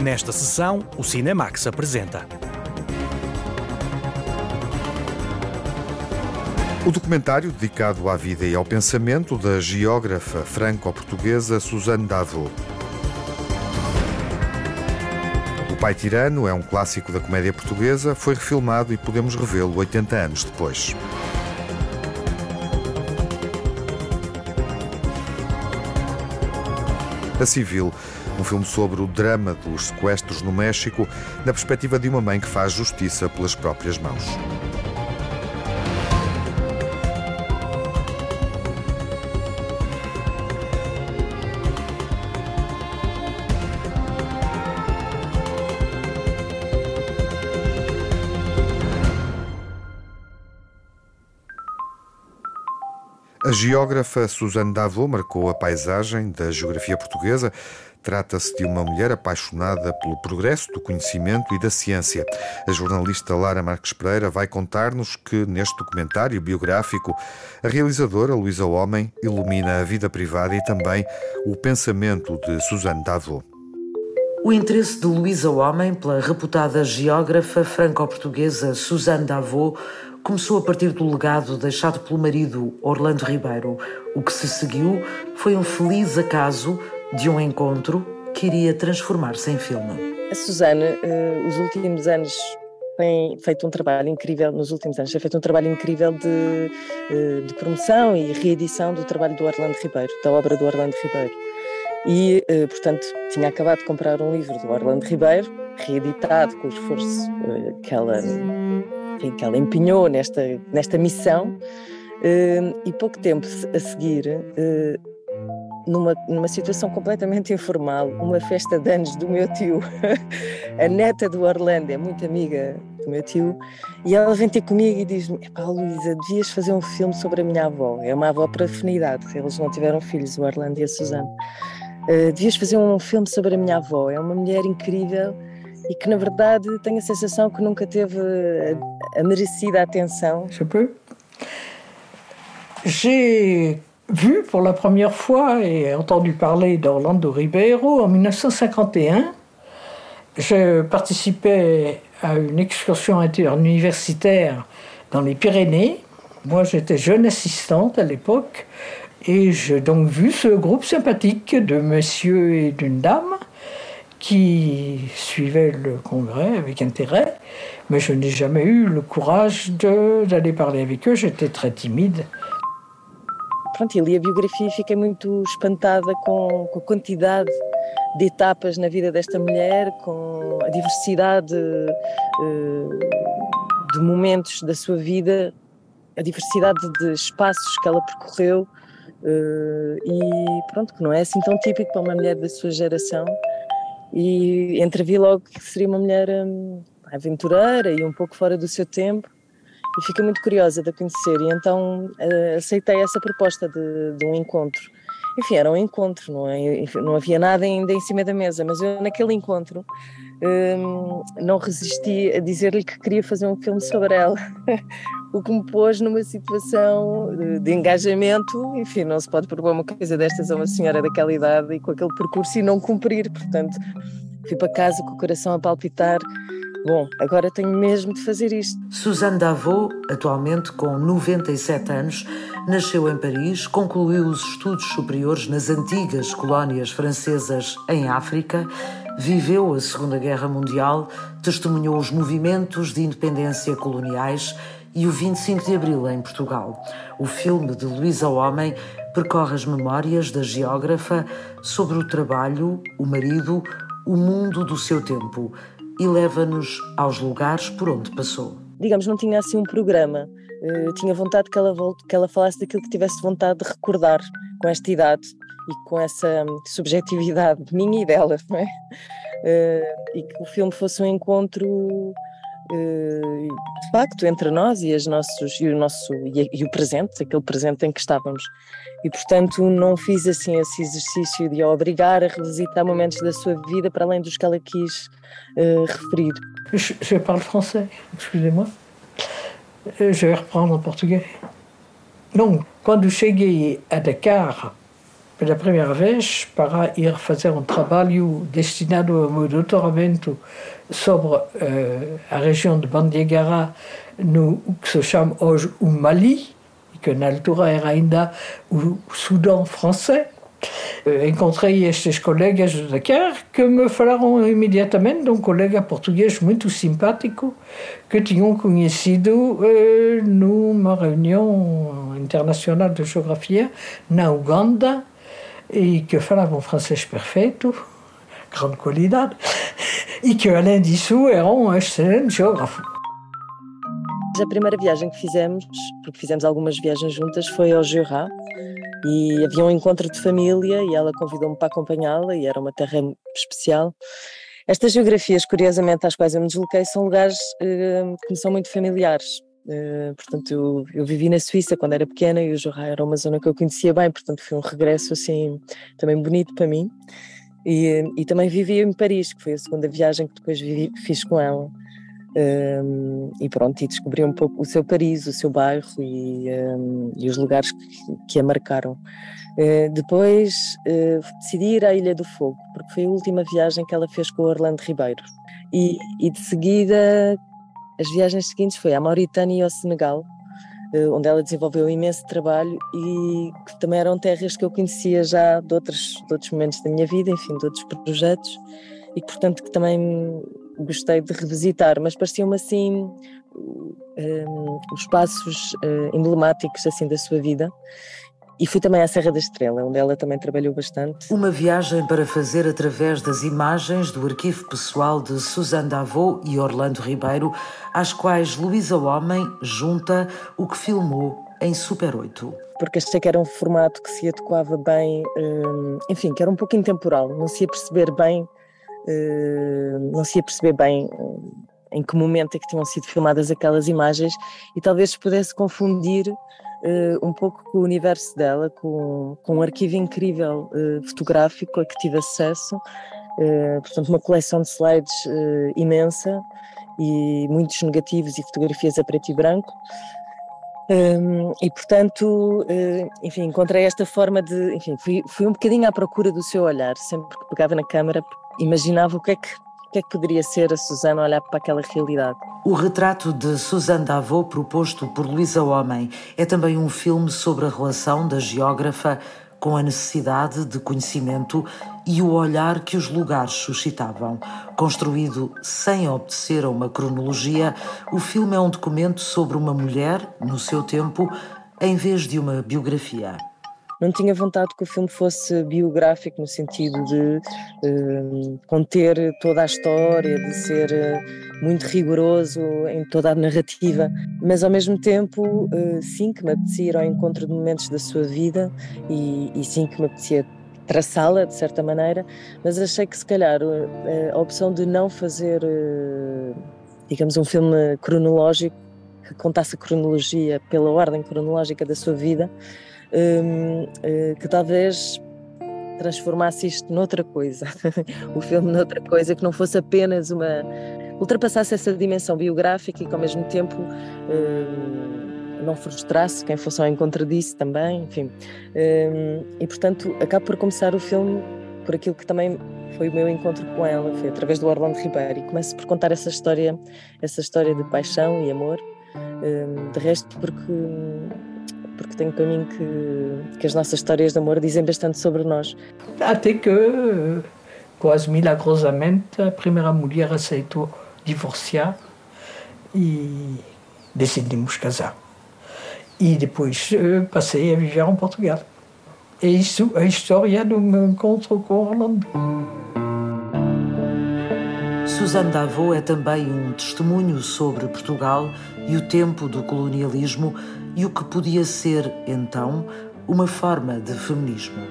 Nesta sessão, o Cinemax apresenta. O documentário dedicado à vida e ao pensamento da geógrafa franco-portuguesa Suzanne Davot. O Pai Tirano é um clássico da comédia portuguesa, foi refilmado e podemos revê-lo 80 anos depois. A Civil, um filme sobre o drama dos sequestros no México, na perspectiva de uma mãe que faz justiça pelas próprias mãos. A geógrafa Suzanne Davot marcou a paisagem da geografia portuguesa. Trata-se de uma mulher apaixonada pelo progresso do conhecimento e da ciência. A jornalista Lara Marques Pereira vai contar-nos que, neste documentário biográfico, a realizadora Luísa Homem ilumina a vida privada e também o pensamento de Suzanne Davot. O interesse de Luísa Homem pela reputada geógrafa franco-portuguesa Suzanne Davot começou a partir do legado deixado pelo marido Orlando Ribeiro. O que se seguiu foi um feliz acaso de um encontro que iria transformar-se em filme. A Suzane, uh, os últimos anos tem feito um trabalho incrível, nos últimos anos, tem feito um trabalho incrível de, uh, de promoção e reedição do trabalho do Orlando Ribeiro, da obra do Orlando Ribeiro. E, uh, portanto, tinha acabado de comprar um livro do Orlando Ribeiro, reeditado com o esforço que ela que ela empenhou nesta, nesta missão e pouco tempo a seguir, numa, numa situação completamente informal, uma festa de anos do meu tio, a neta do Orlando, é muito amiga do meu tio, e ela vem ter comigo e diz-me: Epá, Luísa, devias fazer um filme sobre a minha avó. É uma avó por afinidade, eles não tiveram filhos, o Orlando e a Suzana. Uh, devias fazer um filme sobre a minha avó. É uma mulher incrível e que, na verdade, tenho a sensação que nunca teve a, a merecida atenção. J'ai vu pour la première fois et entendu parler d'Orlando Ribeiro en 1951. Je participais à une excursion interuniversitaire dans les Pyrénées. Moi, j'étais jeune assistante à l'époque et j'ai donc vu ce groupe sympathique de messieurs et d'une dame qui suivaient le congrès avec intérêt, mais je n'ai jamais eu le courage d'aller parler avec eux, j'étais très timide. Pronto, e li a biografia e fiquei muito espantada com, com a quantidade de etapas na vida desta mulher, com a diversidade uh, de momentos da sua vida, a diversidade de espaços que ela percorreu uh, e pronto, que não é assim tão típico para uma mulher da sua geração. E entrevi logo que seria uma mulher hum, aventureira e um pouco fora do seu tempo e fiquei muito curiosa de a conhecer e então uh, aceitei essa proposta de, de, um encontro. Enfim, era um encontro, não, é? Não havia nada ainda em cima da mesa, mas eu naquele encontro um, não resisti a dizer-lhe que queria fazer um filme sobre ela, o que me pôs numa situação de, de, engajamento. Enfim, não se pode propor uma coisa destas a uma senhora daquela idade e com aquele percurso e não cumprir. Portanto, fui para casa com o coração a palpitar. Bom, agora tenho mesmo de fazer isto. Suzanne Davot, atualmente com 97 anos, nasceu em Paris, concluiu os estudos superiores nas antigas colónias francesas em África viveu a Segunda Guerra Mundial, testemunhou os movimentos de independência coloniais e o 25 de Abril em Portugal. O filme de Luísa Homem percorre as memórias da geógrafa sobre o trabalho, o marido, o mundo do seu tempo e leva-nos aos lugares por onde passou. Digamos, não tinha assim um programa. Uh, tinha vontade que ela, que ela falasse daquilo que tivesse vontade de recordar com esta idade e com essa hum, subjetividade minha e dela, não é? Uh, e que o filme fosse um encontro uh, de facto entre nós e, nossos, e, o nosso, e, o presente, aquele presente em que estávamos. E portanto não fiz assim esse exercício de a obrigar a revisitar momentos da sua vida para além dos que ela quis uh, referir. Je, je parle français, excusez-moi. Je vais reprendre en portugais. Donc, quando cheguei a Dakar, pela primeira vez para ir fazer um trabalho destinado ao meu doutoramento sobre uh, a região de Bandiagara, no que se chama hoje o Mali, que na altura era ainda o Sudão francês. Encontrei estes colegas de Dakar que me falaram imediatamente de um colega português muito simpático que tinham conhecido eh, numa reunião internacional de geografia na Uganda e que falavam francês perfeito, grande qualidade, e que além disso eram um excelente geógrafo. A primeira viagem que fizemos, porque fizemos algumas viagens juntas, foi ao Jura e havia um encontro de família e ela convidou-me para acompanhá-la e era uma terra especial. Estas geografias, curiosamente, às quais eu me desloquei, são lugares uh, que me são muito familiares. Uh, portanto, eu, eu, vivi na Suíça quando era pequena e o Jura era uma zona que eu conhecia bem, portanto foi um regresso assim também bonito para mim. E, e também vivi em Paris, que foi a segunda viagem que depois vivi, fiz com ela. Um, e pronto, e descobri um pouco o seu Paris, o seu bairro e, um, e os lugares que, que a marcaram. Uh, depois uh, decidi ir à Ilha do Fogo, porque foi a última viagem que ela fez com o Orlando Ribeiro. E, e de seguida, as viagens seguintes foi à Mauritânia e ao Senegal, uh, onde ela desenvolveu imenso trabalho e que também eram terras que eu conhecia já de outros, de outros momentos da minha vida, enfim, de outros projetos, e portanto, que também gostei de revisitar, mas pareciam-me assim um, os passos uh, emblemáticos assim da sua vida. E fui também à Serra da Estrela, onde ela também trabalhou bastante. Uma viagem para fazer através das imagens do arquivo pessoal de Suzanne Davot e Orlando Ribeiro, às quais Luísa Homem junta o que filmou em Super 8. Porque achei que era um formato que se adequava bem, um, enfim, que era um pouco intemporal, não se ia perceber bem eh, não se ia perceber bem eh, em que momento é que tinham sido filmadas aquelas imagens e talvez se pudesse confundir uh, um pouco com o universo dela, com, com um arquivo incrível uh, fotográfico a que tive acesso, uh, portanto uma coleção de slides imensa e muitos negativos e fotografias a preto e branco. Um, e portanto, enfim, encontrei esta forma de, enfim, fui, fui um bocadinho à procura do seu olhar, sempre que pegava na câmara, imaginava o que é que o que é que poderia ser a Susana olhar para aquela realidade? O retrato de Suzanne Davot, proposto por Luísa Homem, é também um filme sobre a relação da geógrafa com a necessidade de conhecimento e o olhar que os lugares suscitavam. Construído sem obedecer a uma cronologia, o filme é um documento sobre uma mulher, no seu tempo, em vez de uma biografia não tinha vontade que o filme fosse biográfico no sentido de uh, conter toda a história, de ser uh, muito rigoroso em toda a narrativa, mas ao mesmo tempo uh, sim que me apetecia ir ao encontro de momentos da sua vida e, e sim que me apetecia traçá-la de certa maneira, mas achei que se calhar a opção de não fazer, digamos, um filme cronológico que contasse a cronologia pela ordem cronológica da sua vida, eh, que talvez transformasse isto noutra coisa, o filme noutra coisa, que não fosse apenas uma. ultrapassasse essa dimensão biográfica e que ao mesmo tempo um, não frustrasse quem fosse ao encontro disso também, enfim. Um, e portanto, acabo por começar o filme por aquilo que também foi o meu encontro com ela, foi através do Orlando Ribeiro, e começo por contar essa história, essa história de paixão e amor. de resto, porque porque tenho para mim que, que as nossas histórias de amor dizem bastante sobre nós. Até que, quase milagrosamente, a primeira mulher aceitou divorciar e decidimos casar. E depois eh, passei a viver em Portugal. É isso a história do meu encontro com Orlando. Suzanne Davot é também um testemunho sobre Portugal e o tempo do colonialismo e o que podia ser, então, uma forma de feminismo.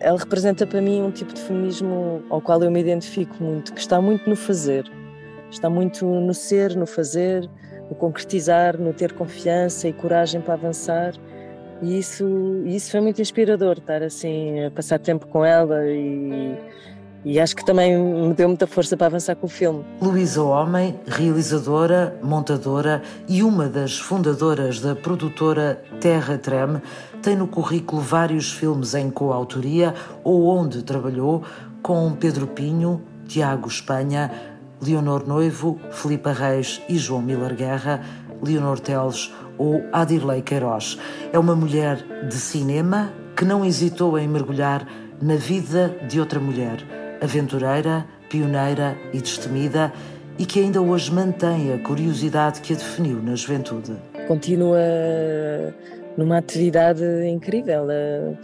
Ela representa para mim um tipo de feminismo ao qual eu me identifico muito, que está muito no fazer, está muito no ser, no fazer, no concretizar, no ter confiança e coragem para avançar. E isso, isso foi muito inspirador, estar assim, a passar tempo com ela e, e acho que também me deu muita força para avançar com o filme. Luísa Homem, realizadora, montadora e uma das fundadoras da produtora Terra Treme, tem no currículo vários filmes em coautoria ou onde trabalhou com Pedro Pinho, Tiago Espanha, Leonor Noivo, Filipe Reis e João Miller Guerra, Leonor Teles ou Adirley Queiroz. É uma mulher de cinema que não hesitou em mergulhar na vida de outra mulher, aventureira, pioneira e destemida, e que ainda hoje mantém a curiosidade que a definiu na juventude. Continua numa atividade incrível. É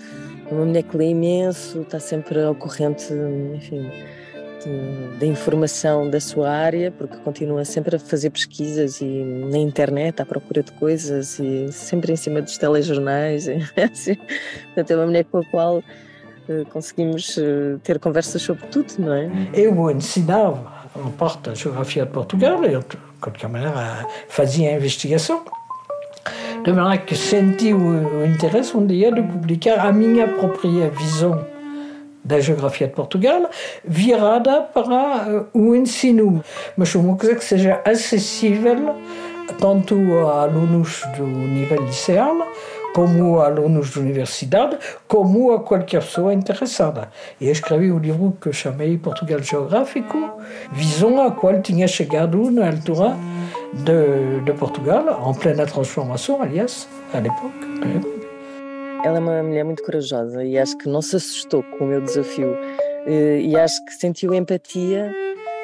uma mulher que lê imenso, está sempre ao corrente, enfim, da informação da sua área, porque continua sempre a fazer pesquisas e na internet à procura de coisas e sempre em cima dos telejornais. Assim, portanto, é uma mulher com a qual conseguimos eh, ter conversas sobre tudo, não é? Eu ensinava uma parte da geografia de Portugal, eu, de qualquer maneira, fazia a investigação. De maneira que senti o interesse um dia de publicar a minha própria visão da geografia de Portugal, virada para o ensino. Mas uma coisa que seja acessível tanto a alunos do nível liceal, como alunos de universidade, como a qualquer pessoa interessada. E escrevi um livro que chamei Portugal Geográfico, visão a qual tinha chegado na altura de, de Portugal, em plena transformação, aliás, à l'époque. Ela é uma mulher muito corajosa e acho que não se assustou com o meu desafio eh, e acho que sentiu empatia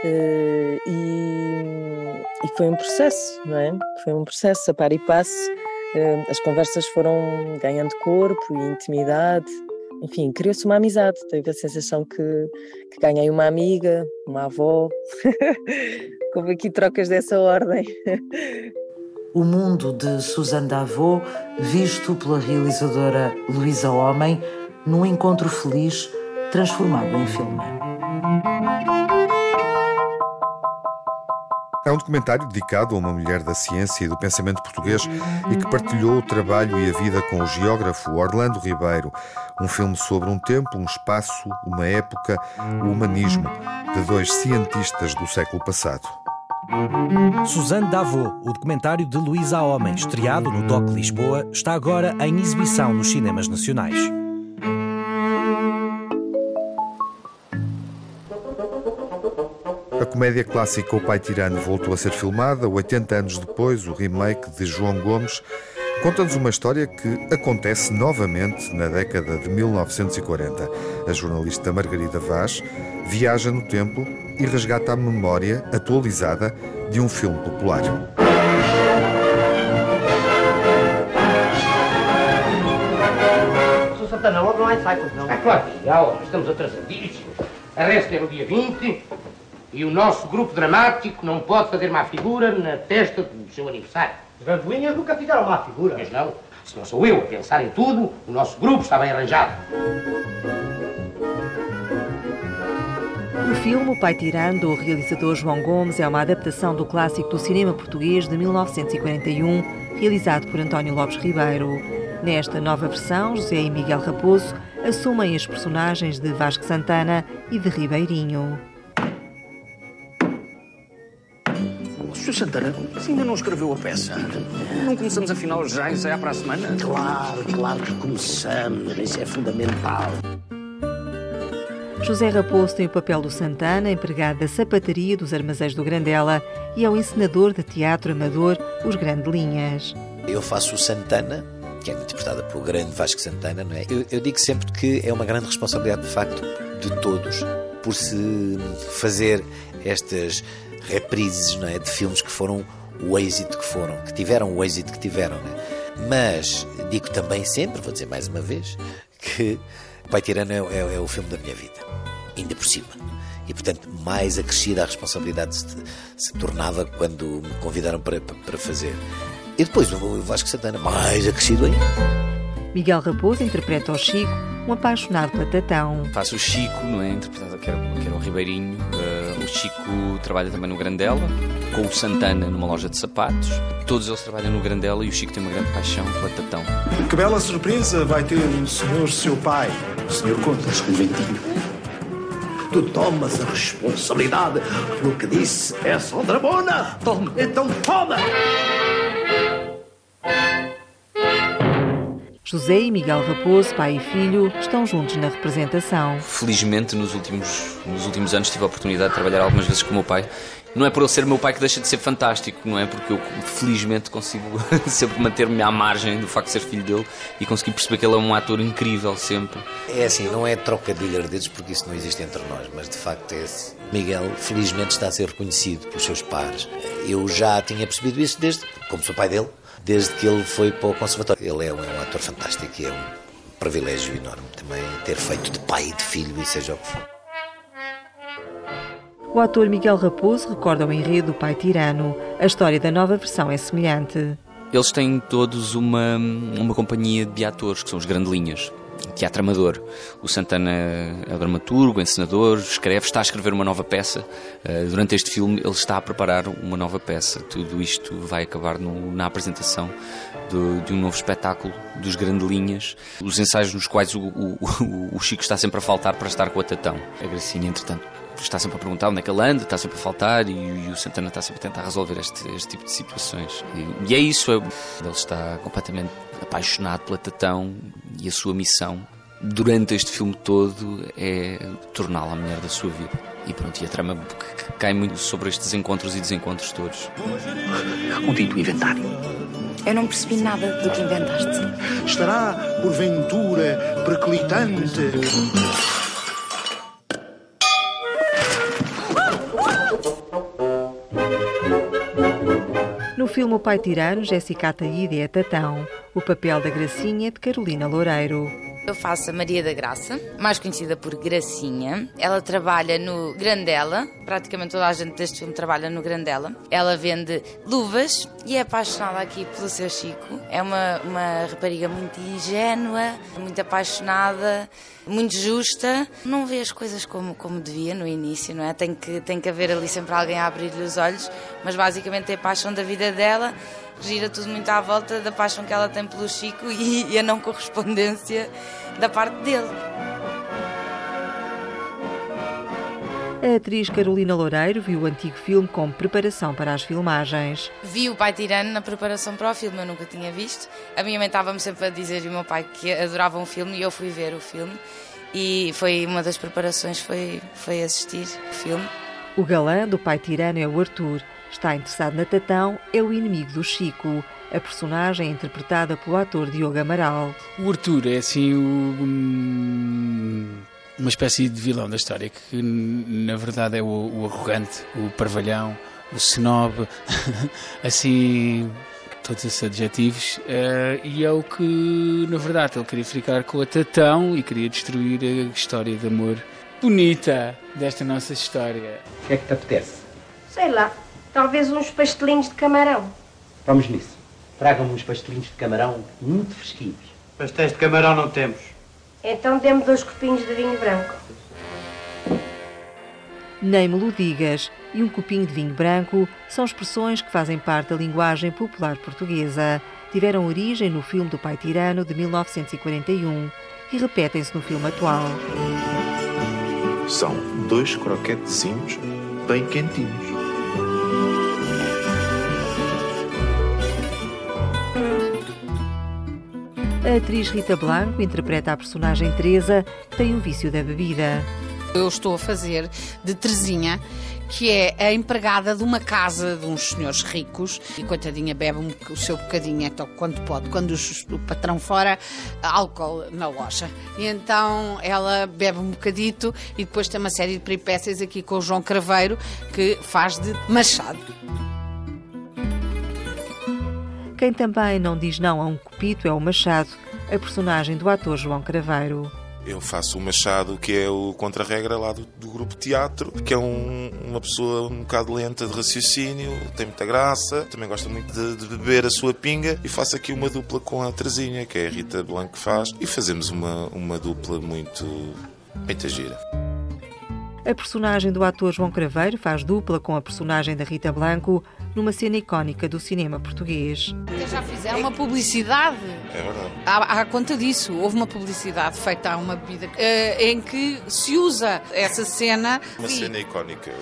eh, e, e foi um processo, não é? Foi um processo a par e passo. Eh, as conversas foram ganhando corpo e intimidade. Enfim, criou-se uma amizade. Tive a sensação que, que ganhei uma amiga, uma avó. Houve aqui trocas dessa ordem. O Mundo de Suzanne Davot, visto pela realizadora Luísa Homem, num encontro feliz transformado em filme. É um documentário dedicado a uma mulher da ciência e do pensamento português e que partilhou o trabalho e a vida com o geógrafo Orlando Ribeiro. Um filme sobre um tempo, um espaço, uma época, o humanismo de dois cientistas do século passado. Suzanne Davot, o documentário de Luísa Homem, estreado no DOC Lisboa, está agora em exibição nos cinemas nacionais. A comédia clássica O Pai Tirano voltou a ser filmada 80 anos depois, o remake de João Gomes conta-nos uma história que acontece novamente na década de 1940. A jornalista Margarida Vaz viaja no tempo e resgata a memória atualizada de um filme popular. Sr. Santana, logo não há ensaio, não? É claro que há, estamos atrasadíssimos. A resta é no dia 20 e o nosso grupo dramático não pode fazer má figura na testa do seu aniversário. Os grandes linhas nunca fizeram má figura. Mas não, se não sou eu a pensar em tudo, o nosso grupo está bem arranjado. O filme O Pai Tirano, do realizador João Gomes, é uma adaptação do clássico do cinema português de 1941, realizado por António Lopes Ribeiro. Nesta nova versão, José e Miguel Raposo assumem as personagens de Vasco Santana e de Ribeirinho. Sr. Santana, se ainda não escreveu a peça, não começamos afinal já ensaiar para a semana? Claro, claro que começamos, isso é fundamental. José Raposo tem o papel do Santana, empregado da sapataria dos armazéns do Grandela, e é o encenador de teatro amador Os Grande Linhas. Eu faço o Santana, que é interpretada pelo grande Vasco Santana, não é? Eu, eu digo sempre que é uma grande responsabilidade, de facto, de todos, por se fazer estas reprises não é, de filmes que foram o êxito que foram, que tiveram o êxito que tiveram. É? Mas digo também sempre, vou dizer mais uma vez, que o Pai Tirano é, é, é, o filme da minha vida, ainda por cima. E, portanto, mais acrescida a responsabilidade se, se tornava quando me convidaram para, para, fazer. E depois o Vasco Santana, mais acrescido ainda. Miguel Raposo interpreta o Chico, um apaixonado pela Tatão. Faço o Chico, não é? Interpretado que era, que era o Ribeirinho. Uh, o Chico trabalha também no Grandela, com o Santana numa loja de sapatos. Todos eles trabalham no Grandela e o Chico tem uma grande paixão pela Tatão. Que bela surpresa vai ter o senhor, seu pai, o senhor Contas. Um ventinho. Tu tomas a responsabilidade pelo que disse essa dramona. Toma, então toma! José e Miguel Raposo, pai e filho, estão juntos na representação. Felizmente, nos últimos, nos últimos anos, tive a oportunidade de trabalhar algumas vezes com o meu pai. Não é por ele ser meu pai que deixa de ser fantástico, não é? Porque eu, felizmente, consigo sempre manter-me à margem do facto de ser filho dele e conseguir perceber que ele é um ator incrível sempre. É assim, não é trocadilho ardedos porque isso não existe entre nós, mas de facto é esse. Miguel, felizmente, está a ser reconhecido pelos seus pares. Eu já tinha percebido isso desde, como sou pai dele, desde que ele foi para o conservatório. Ele é um, é um ator fantástico e é um privilégio enorme também ter feito de pai e de filho, e seja o que for. O ator Miguel Raposo recorda o enredo do Pai Tirano. A história da nova versão é semelhante. Eles têm todos uma, uma companhia de atores, que são os Grandelinhas. Teatro Amador. O Santana é dramaturgo, encenador, escreve, está a escrever uma nova peça. Uh, durante este filme, ele está a preparar uma nova peça. Tudo isto vai acabar no, na apresentação do, de um novo espetáculo dos Grandelinhas. Os ensaios nos quais o, o, o, Chico está sempre a faltar para estar com a Tatão. A Gracinha, entretanto, está sempre a perguntar onde é que ele anda, está sempre a faltar e, e o Santana está sempre a tentar resolver este, este tipo de situações. E, e é isso, é, ele está completamente apaixonado pela Tatão e a sua missão durante este filme todo é torná-la a mulher da sua vida. E pronto, e a trama cai muito sobre estes encontros e desencontros todos. Um dito inventário. Eu não percebi nada do que inventaste. Estará, porventura, perclitante. No filme O Pai Tirano, Jéssica Ataíde é Tatão. O papel da Gracinha é de Carolina Loureiro. Eu faço a Maria da Graça, mais conhecida por Gracinha. Ela trabalha no Grandela, praticamente toda a gente deste filme trabalha no Grandela. Ela vende luvas e é apaixonada aqui pelo seu Chico. É uma, uma rapariga muito ingênua, muito apaixonada, muito justa. Não vê as coisas como, como devia no início, não é? Tem que, tem que haver ali sempre alguém a abrir-lhe os olhos, mas basicamente é a paixão da vida dela gira tudo muito à volta da paixão que ela tem pelo Chico e, e a não correspondência da parte dele. A atriz Carolina Loureiro viu o antigo filme como preparação para as filmagens. Vi o pai tirano na preparação para o filme, eu nunca tinha visto. A minha mãe estava-me sempre a dizer e o meu pai que adoravam o filme e eu fui ver o filme. E foi uma das preparações foi, foi assistir o filme. O galã do pai tirano é o Arthur, Está interessado na Tatão, é o inimigo do Chico. A personagem é interpretada pelo ator Diogo Amaral. O Arthur é assim o, uma espécie de vilão da história, que na verdade é o, o arrogante, o parvalhão, o snob, assim todos esses adjetivos, uh, e é o que, na verdade, ele queria ficar com a Tatão e queria destruir a história de amor bonita desta nossa história. O que é que te apetece? Sei lá, Talvez uns pastelinhos de camarão. Vamos nisso. Tragam-me uns pastelinhos de camarão muito fresquinhos. Pastéis de camarão não temos. Então dê-me dois copinhos de vinho branco. Nem me lo digas e um copinho de vinho branco são expressões que fazem parte da linguagem popular portuguesa. Tiveram origem no filme do Pai Tirano de 1941 e repetem-se no filme atual. São dois croquetezinhos bem quentinhos. A atriz Rita Blanco interpreta a personagem Teresa, tem o vício da bebida. Eu estou a fazer de Terezinha, que é a empregada de uma casa de uns senhores ricos e coitadinha bebe um, o seu bocadinho então, quando pode, quando o, o patrão fora, álcool na loja. E então ela bebe um bocadito e depois tem uma série de peripécias aqui com o João Craveiro que faz de machado. Quem também não diz não a um copito é o Machado, a personagem do ator João Craveiro. Eu faço o Machado, que é o contra-regra lá do, do, grupo teatro, que é um, uma pessoa um bocado lenta de raciocínio, tem muita graça, também gosta muito de, de, beber a sua pinga, e faço aqui uma dupla com a Terezinha, que é a Rita Blanco que faz, e fazemos uma, uma dupla muito, muito gira. A personagem do ator João Craveiro faz dupla com a personagem da Rita Blanco numa cena icónica do cinema português. Já fizeram uma publicidade É verdade. À, à conta disso, houve uma publicidade feita a uma bebida eh, em que se usa essa cena. Uma Sim. cena icónica.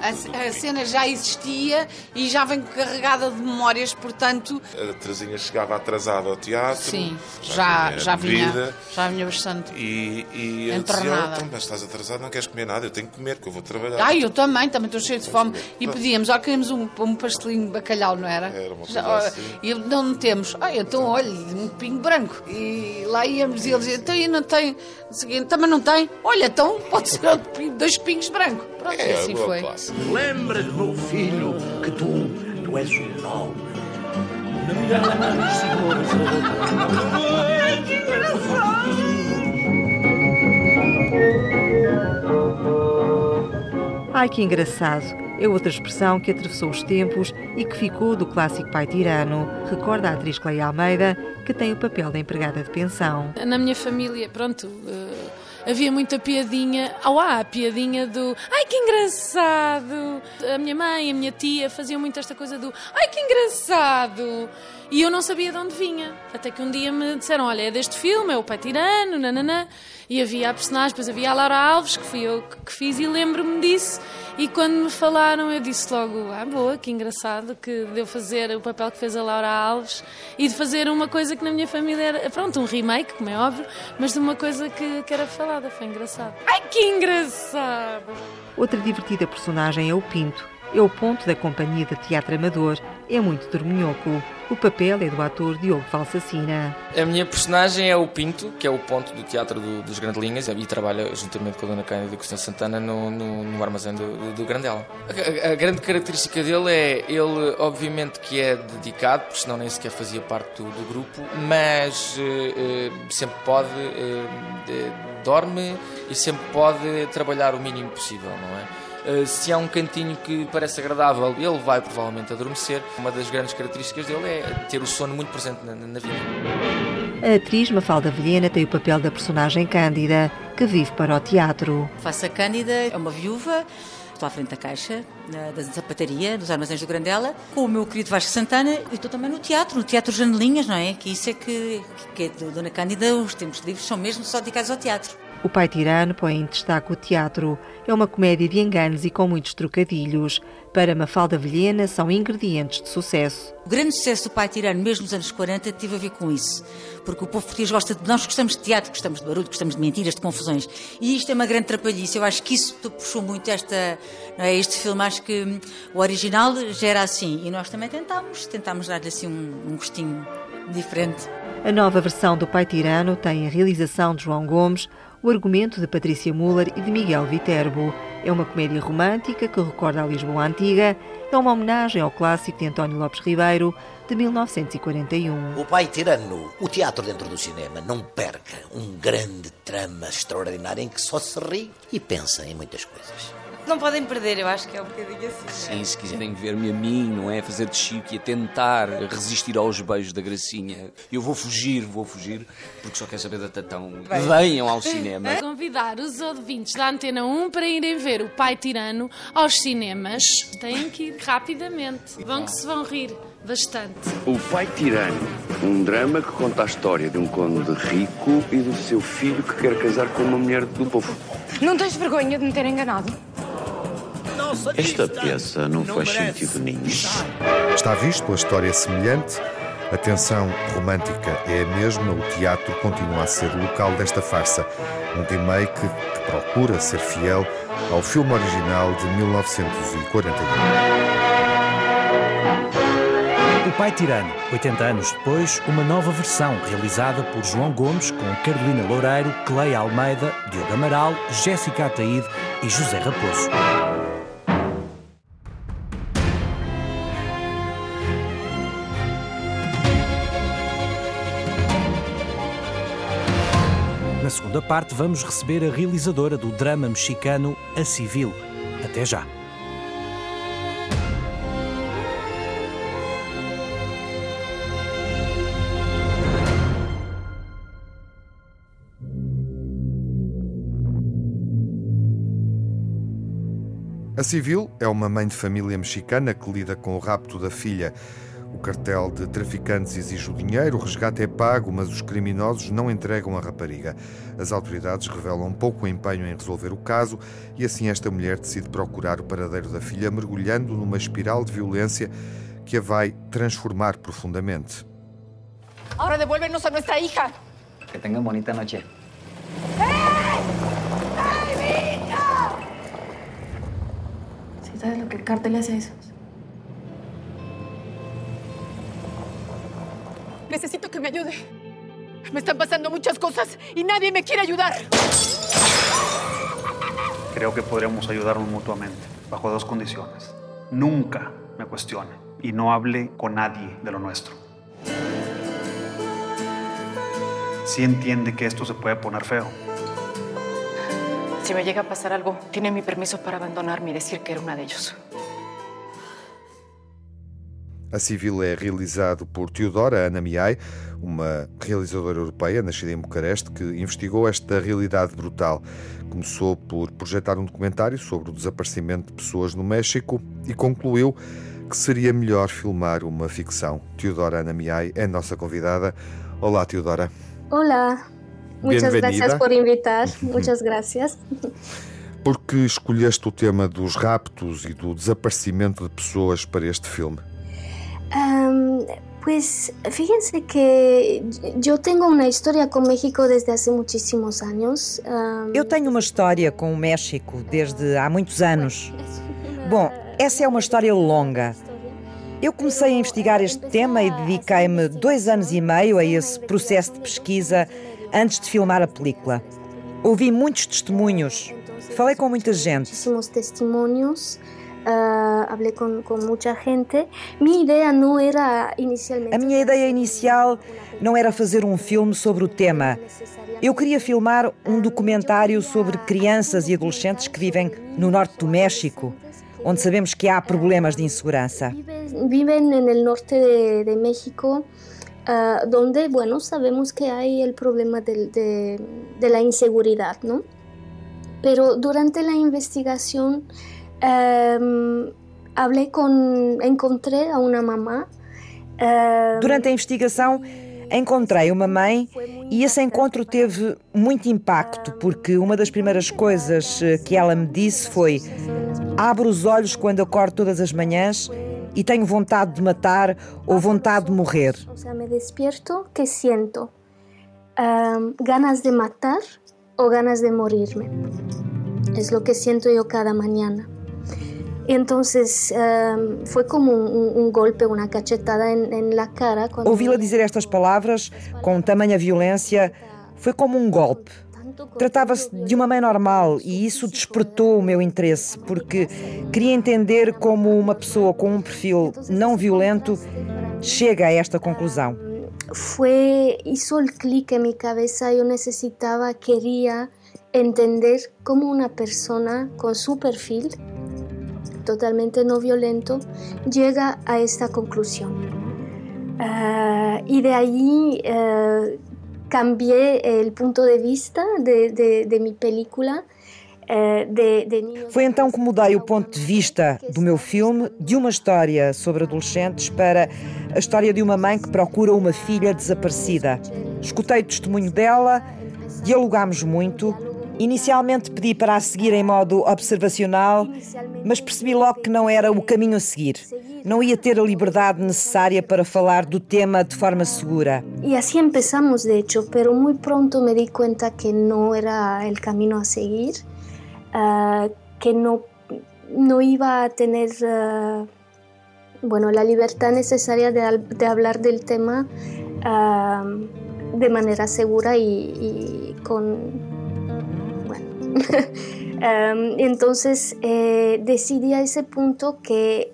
A, a cena já existia e já vem carregada de memórias, portanto, A Terezinha chegava atrasada ao teatro. sim, já, já, vinha, bebida, já vinha bastante. E, e eu Entornada. dizia, "Oh, então, mas estás atrasado, não queres comer nada, eu tenho que comer, que eu vou trabalhar. Ai, eu também, também estou cheio de fome. E pedíamos, ó, queremos um, um pastelinho de bacalhau, não era? Era uma coisa assim. E não, não temos. Ai, então, olha, um pingo branco. E lá íamos e eles diziam, então, e não tem? O seguinte, também não tem? Olha, então pode ser outro pingo, dois pingos brancos. Pronto, É, assim foi. Lembra-te, meu filho, que tu, tu és um nome. Ai, que engraçado! Ai que engraçado! É outra expressão que atravessou os tempos e que ficou do clássico pai tirano, recorda a atriz Cleia Almeida, que tem o papel da empregada de pensão. Na minha família, pronto, eh, havia muita piadinha. Oh, ah, a piadinha do ai que engraçado! A minha mãe, a minha tia faziam muito esta coisa do ai que engraçado! E eu não sabia de onde vinha. Até que um dia me disseram: olha, é deste filme, é o pai tirano, nananã. E havia a personagem, depois havia a Laura Alves, que fui eu que- fiz, e lembro-me disso. E quando me falaram, eu disse logo: ah, boa, que engraçado que deu fazer o papel que fez a Laura Alves e de fazer uma coisa que na minha família era, pronto, um remake, como é óbvio, mas de uma coisa que, que era falada. Foi engraçado. Ai, que engraçado! Outra divertida personagem é o Pinto. É o ponto da companhia de teatro amador. É muito dorminhoco. O papel é do ator Diogo Valsacina. A minha personagem é o Pinto, que é o ponto do Teatro do- dos Grandelinhas e trabalha juntamente com a Dona Cândida e Costa Santana no, no, no armazém do, do, Grandela. A, a- grande característica dele é ele, obviamente, que é dedicado, porque senão nem sequer fazia parte do, do grupo, mas eh, eh, sempre pode, eh, dorme e sempre pode trabalhar o mínimo possível, não é? Uh, se há um cantinho que parece agradável, ele vai provavelmente adormecer. Uma das grandes características dele é ter o sono muito presente na, na vida. A atriz Mafalda Vilhena tem o papel da personagem Cândida, que vive para o teatro. Faço a Cândida, é uma viúva, estou à frente da caixa, na- da sapataria, dos armazéns do Grandela, com o meu querido Vasco Santana, e estou também no teatro, no Teatro Janelinhas, não é? Que isso é que, que é de Dona Cândida, os tempos livres são mesmo só dedicados ao teatro. O pai tirano põe em destaque o teatro. É uma comédia de enganos e com muitos trocadilhos. Para Mafalda Vilhena, são ingredientes de sucesso. O grande sucesso do Pai Tirano, mesmo nos anos 40, teve a ver com isso. Porque o povo português gosta de. Nós gostamos de teatro, gostamos de barulho, gostamos de mentiras, de confusões. E isto é uma grande trapalhice. Eu acho que isso puxou muito esta, não é, este filme. Acho que o original já era assim. E nós também tentámos, tentámos dar-lhe assim um, um gostinho diferente. A nova versão do Pai Tirano tem a realização de João Gomes, o argumento de Patrícia Muller e de Miguel Viterbo. É uma comédia romântica que recorda a Lisboa antiga. É uma homenagem ao clássico de António Lopes Ribeiro, de 1941. O Pai Tirano, o teatro dentro do cinema, não perca um grande trama extraordinário em que só se ri e pensa em muitas coisas. Não podem perder, eu acho que é um bocadinho assim. Sim, se quiserem ver-me a mim, não é? Fazer de Chico e a tentar resistir aos beijos da Gracinha. Eu vou fugir, vou fugir, porque só quero saber da Tatão. Bem. Venham ao cinema. Convidar os ouvintes da Antena 1 para irem ver o Pai Tirano aos cinemas. Têm que ir rapidamente. Vão que se vão rir bastante. O Pai Tirano, um drama que conta a história de um conde rico e do seu filho que quer casar com uma mulher do povo. Não tens vergonha de me ter enganado? Esta peça não faz sentido nenhum. Está visto a história semelhante? A tensão romântica é a mesma, o teatro continua a ser o local desta farsa. Um remake que procura ser fiel ao filme original de 1941. O Pai Tirano, 80 anos depois, uma nova versão realizada por João Gomes com Carolina Loureiro, Cleia Almeida, Diogo Amaral, Jéssica Ataíde e José Raposo. Segunda parte, vamos receber a realizadora do drama mexicano A Civil. Até já. A Civil é uma mãe de família mexicana que lida com o rapto da filha. O cartel de traficantes exige o dinheiro, o resgate é pago, mas os criminosos não entregam a rapariga. As autoridades revelam pouco empenho em resolver o caso e assim esta mulher decide procurar o paradeiro da filha, mergulhando numa espiral de violência que a vai transformar profundamente. Ahora devuélvenos a nuestra hija. Que tengan bonita noche. ¿Sí sabes lo que el cártel hace a esos? Que me ayude. Me están pasando muchas cosas y nadie me quiere ayudar. Creo que podríamos ayudarnos mutuamente, bajo dos condiciones. Nunca me cuestione y no hable con nadie de lo nuestro. Sí entiende que esto se puede poner feo. Si me llega a pasar algo, tiene mi permiso para abandonarme y decir que era una de ellos. A Civil é realizado por Teodora Ana Miai, uma realizadora europeia nascida em Bucareste que investigou esta realidade brutal. Começou por projetar um documentário sobre o desaparecimento de pessoas no México e concluiu que seria melhor filmar uma ficção. Teodora Ana Miai é a nossa convidada. Olá, Teodora. Olá. Muchas gracias por invitar. Muchas gracias. Por que escolheste o tema dos raptos e do desaparecimento de pessoas para este filme? Um, pues fíjense que yo tengo una historia con México desde hace muchísimos años. Um, Eu tenho uma história com o México desde há muitos anos. Bom, essa é uma história longa. Eu comecei a investigar este tema e dediquei-me dois anos e meio a esse processo de pesquisa antes de filmar a película. Ouvi muitos testemunhos, falei com muita gente. Muchísimos testimonios. Uh, hablé con, con, mucha gente. Mi idea no era inicialmente. A minha ideia inicial não era fazer um filme sobre o tema. Eu queria filmar um documentário sobre crianças e adolescentes que vivem no norte do México, onde sabemos que há problemas de insegurança. Vivem no norte de, de México. Uh, donde, bueno, sabemos que hay el problema de, de, de la inseguridad, ¿no? Pero durante la investigación um, hablé con, encontré a una mamá. Um, Durante a investigação, encontrei uma mãe e esse encontro teve muito impacto, porque uma das primeiras coisas que ela me disse foi: Abro os olhos quando acordo todas as manhãs e tenho vontade de matar ou vontade de morrer. O sea, me despierto que siento um, ganas de matar ou ganas de morirme. Es lo que siento yo cada mañana. Entonces um, fue como un, un, golpe, una cachetada la cara. Ouvi-la dizer estas palavras com tamanha violência foi como um golpe. Tratava-se de uma mãe normal e isso despertou o meu interesse, porque queria entender como uma pessoa com um perfil não violento chega a esta conclusão. Foi isso o clique em minha cabeça. Eu necessitava, queria entender como uma pessoa com seu perfil totalmente no violento llega a esta conclusión. Uh, y de ahí uh, cambié el punto de vista de, de, de mi película. Uh, Foi então que mudei o ponto de vista do meu filme de uma história sobre adolescentes para a história de uma mãe que procura uma filha desaparecida. Escutei o testemunho dela, dialogámos muito Inicialmente pedi para a seguir em modo observacional, mas percebi logo que não era o caminho a seguir. Não ia ter a liberdade necessária para falar do tema de forma segura. E assim começamos, de hecho, pero muy pronto me di cuenta que não era o caminho a seguir, uh, que não no iba a tener uh, bueno, la libertad necesaria de, de hablar del tema uh, de manera segura y con um, entonces eh, decidí a ese punto que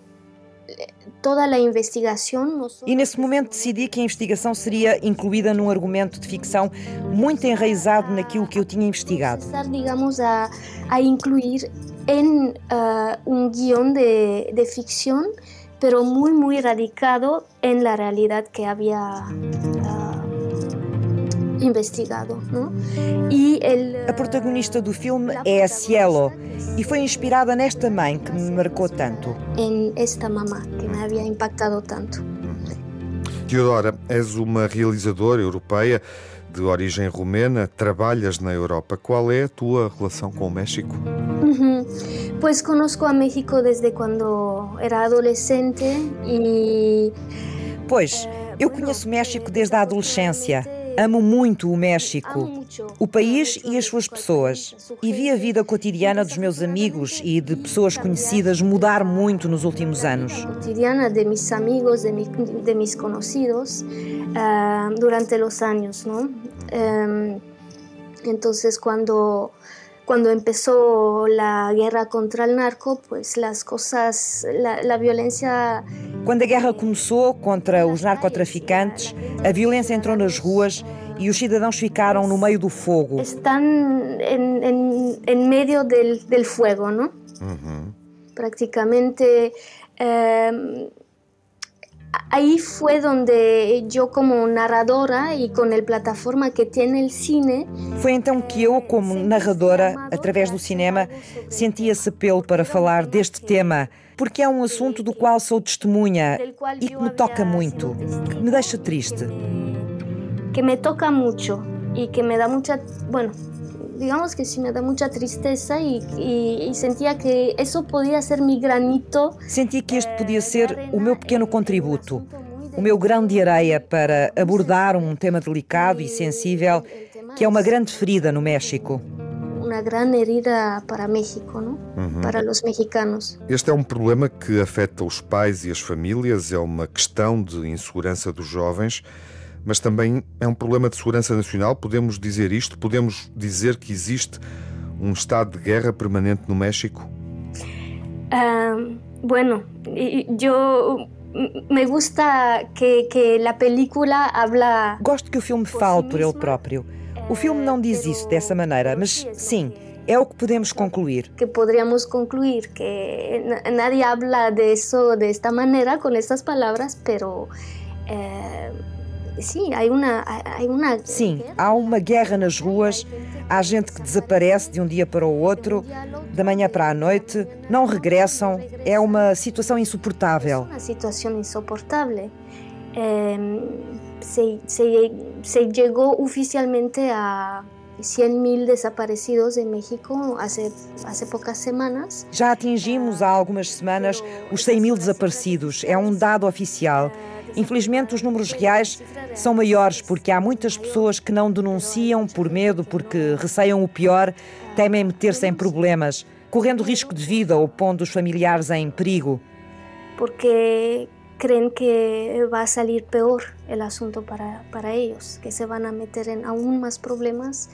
toda a investigação. E nesse momento decidi que a investigação seria incluída num argumento de ficção muito enraizado naquilo que eu tinha investigado. Digamos a, a incluir em uh, um guião de, de ficção, pero muy muy radicado en la realidad que había uh, investigado. ¿no? E el, a protagonista do filme é a Cielo e foi inspirada nesta mãe que me marcou tanto. Em esta mamá que me havia impactado tanto. Teodora, és uma realizadora europeia de origem romena, trabalhas na Europa. Qual é a tua relação com o México? Uhum. Pues conozco a México desde quando era adolescente e. Pois, eu conheço o México desde a adolescência. Amo muito o México, o país e as suas pessoas. E vi a vida cotidiana dos meus amigos e de pessoas conhecidas mudar muito nos últimos anos. Cotidiana de mis amigos, de, mis conocidos, uh, durante los años, ¿no? Um, entonces, cuando empezó la guerra contra el narco, pues las cosas, la, la violencia... Quando a guerra começou contra os narcotraficantes, a violência entrou nas ruas e os cidadãos ficaram no meio do fogo. Estão em, em, em meio del, del fuego, não? Uhum. Praticamente... Eh, ahí fue donde yo como narradora y con el plataforma que tiene el cine Foi então que eu, como narradora, através do cinema, senti esse apelo para falar deste tema, porque é um assunto do qual sou testemunha e que me toca muito, que me deixa triste. que me toca mucho y que me da mucha, bueno, digamos que sí me da mucha tristeza y, y, y, sentía que eso podía ser mi granito. Senti que este podia ser o meu pequeno contributo, o meu grão de areia para abordar um tema delicado e sensível que é uma grande ferida no México. Uma grande herida para México, não? Uhum. Para os mexicanos. Este é um problema que afeta os pais e as famílias, é uma questão de insegurança dos jovens mas também é um problema de segurança nacional. Podemos dizer isto? Podemos dizer que existe um estado de guerra permanente no México? Uh, bueno, eu me gusta que, que a película habla. Gosto que o filme fale por ele próprio. O filme não diz isso dessa maneira, mas sim, é o que podemos concluir. Que poderíamos concluir que nadie habla de eso de esta maneira, com estas palavras, pero eh, Sim, há uma, há uma... Sim, há uma guerra nas ruas, há gente que desaparece de um dia para o outro, da manhã para a noite, não regressam, é uma situação insuportável. Uma situação insuportável. se, se, se chegou oficialmente a 100 mil desaparecidos em México há há poucas semanas. Já atingimos há algumas semanas os 100 mil desaparecidos, é um dado oficial. Infelizmente, os números reais são maiores porque há muitas pessoas que não denunciam por medo, porque receiam o pior, temem meter-se em problemas, correndo risco de vida ou pondo os familiares em perigo. Porque creem que vai sair pior o assunto para, para eles, que se vão a meter em aún mais problemas,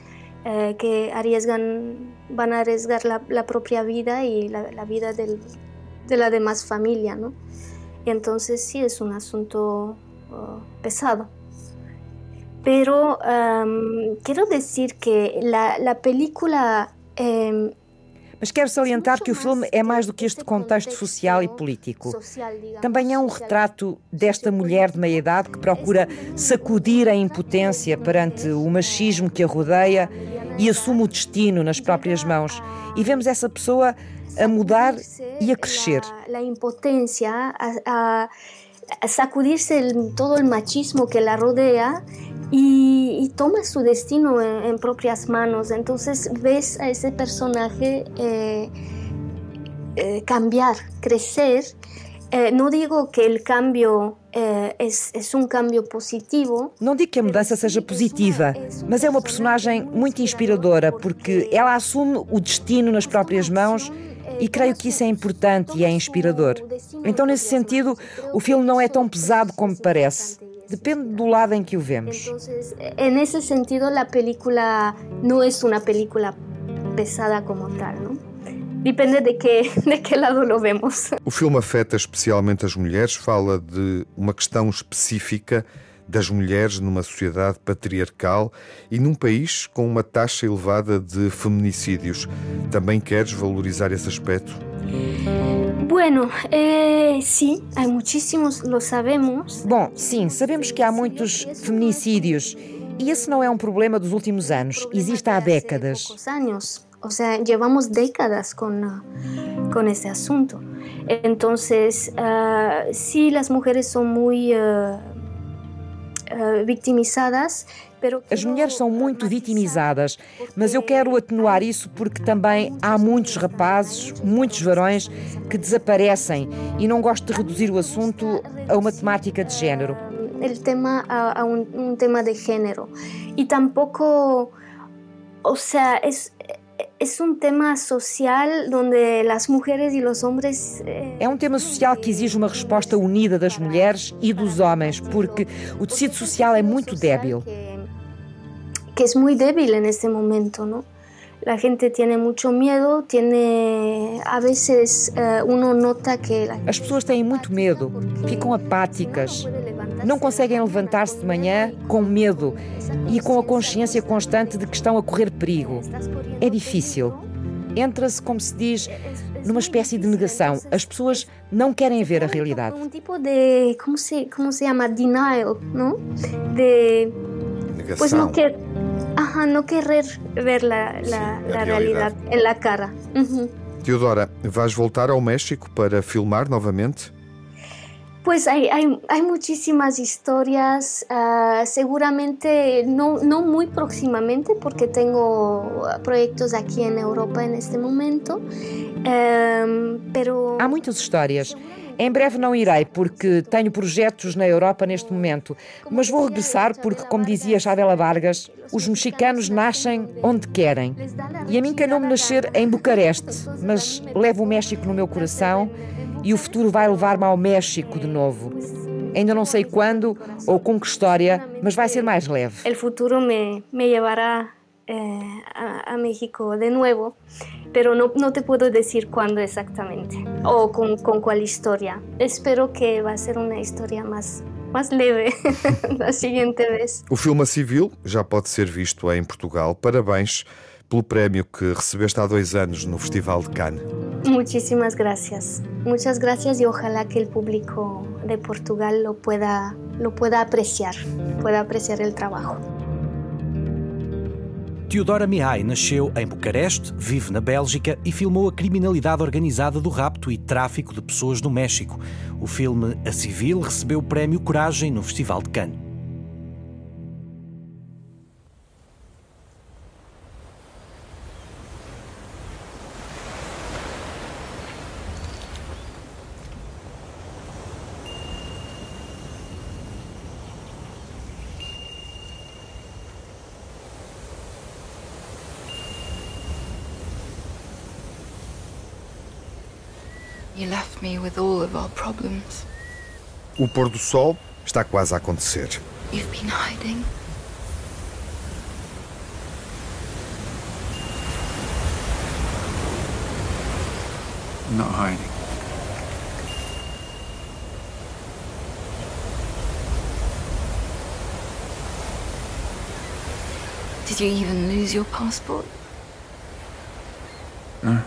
eh, que arriesgan, a arriesgar la propia vida la, la vida del, de la demás familia, ¿no? Entonces sí es un asunto uh, pesado. Pero quiero decir que la, la película... Um, Mas quero salientar que o filme é mais do que este contexto social e político. Também é um retrato desta mulher de meia idade que procura sacudir a impotência perante o machismo que a rodeia e assume o destino nas próprias mãos. E vemos essa pessoa a mudar e a crescer. A impotência, a, sacudir-se todo o machismo que la rodea y, y, toma su destino en, en, propias manos. Entonces ves a ese personaje eh, eh, cambiar, crecer. Eh, não digo que o cambio é, é, um cambio positivo. Não digo que a mudança seja positiva, mas é uma personagem muito inspiradora porque ela assume o destino nas próprias mãos e creio que isso é importante e é inspirador. Então, nesse sentido, o filme não é tão pesado como parece. Depende do lado em que o vemos. Então, nesse sentido, a película não é uma película pesada como tal, não? Depende de que, de que lado lo vemos. O filme afeta especialmente as mulheres, fala de uma questão específica das mulheres numa sociedade patriarcal e num país com uma taxa elevada de feminicídios. Também queres valorizar esse aspecto? Bueno, eh, sim, há muitíssimos, lo sabemos. Bom, sim, sabemos que há muitos feminicídios e esse não é um problema dos últimos anos, existe há décadas. O sea, llevamos décadas con, con ese asunto. Entonces, uh, sí, las mujeres son muy uh, uh, victimizadas. As mulheres são muito vitimizadas, mas eu quero atenuar isso porque também há muitos rapazes, muitos varões que desaparecem e não gosto de reduzir o assunto a uma temática de género. O tema a, um, um tema de género e tampouco, ou seja, é, es un tema social donde las mujeres y los hombres eh, É um tema social que exige uma resposta unida das mulheres e dos homens, porque o tecido social é muito débil. Que é muito débil neste momento, não? La gente tiene mucho miedo, tiene a veces uh, uno nota que As pessoas têm muito medo, ficam apáticas, não conseguem levantar-se de manhã com medo e com a consciência constante de que estão a correr perigo. É difícil. Entra-se, como se diz, numa espécie de negação. As pessoas não querem ver a realidade. Um tipo de como se como se chama denial, não? De negação. Pois não quer Ajá, no querer ver la, la, Sim, la realidad en la cara. Uhum. Teodora, vais voltar ao México para filmar novamente? Pues hay, hay, hay muchísimas historias, uh, seguramente no, no muy próximamente porque tengo proyectos aquí en Europa en este momento, um, pero... Há muitas histórias. Em breve não irei, porque tenho projetos na Europa neste momento, mas vou regressar porque, como dizia Chavela Vargas, os mexicanos nascem onde querem. E a mim calhou-me nascer em Bucareste, mas levo o México no meu coração e o futuro vai levar-me ao México de novo. Ainda não sei quando ou com que história, mas vai ser mais leve. O futuro me, me levará eh, a, a, México de nuevo, pero no, no te puedo decir cuándo exactamente o con, con cuál historia. Espero que a ser una historia más mais leve da seguinte vez. O filme Civil já pode ser visto em Portugal. Parabéns pelo prémio que recebeste há dois anos no Festival de Cannes. Muchísimas gracias. Muchas gracias y ojalá que el público de Portugal lo pueda, lo pueda apreciar, pueda apreciar el trabajo. Teodora Mihai nasceu em Bucareste, vive na Bélgica e filmou a criminalidade organizada do rapto e tráfico de pessoas no México. O filme A Civil recebeu o prémio Coragem no Festival de Cannes. O pôr do sol está quase a acontecer. You've been hiding. not hiding. Did you even lose your passport? No.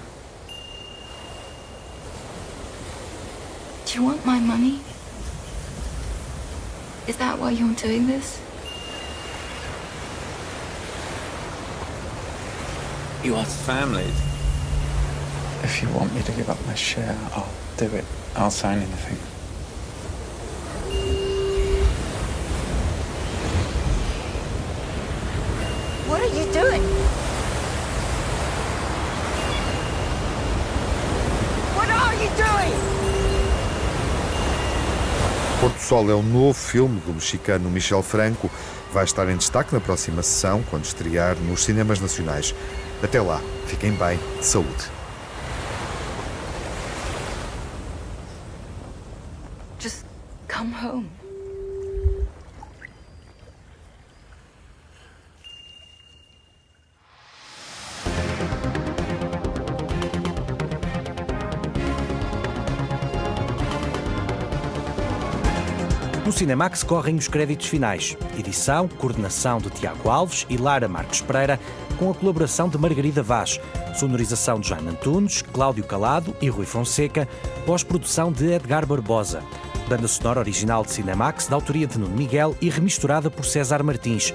Do you want my money? Is that why you're doing this? You are family. If you want me to give up my share, I'll do it. I'll sign anything. Sol é um novo filme do mexicano Michel Franco. Vai estar em destaque na próxima sessão, quando estrear nos cinemas nacionais. Até lá, fiquem bem, saúde. Just come home. Cinemax correm os créditos finais. Edição, coordenação de Tiago Alves e Lara Marques Pereira, com a colaboração de Margarida Vaz. Sonorização de Jaime Antunes, Cláudio Calado e Rui Fonseca. Pós-produção de Edgar Barbosa. Banda sonora original de Cinemax, da autoria de Nuno Miguel e remisturada por César Martins.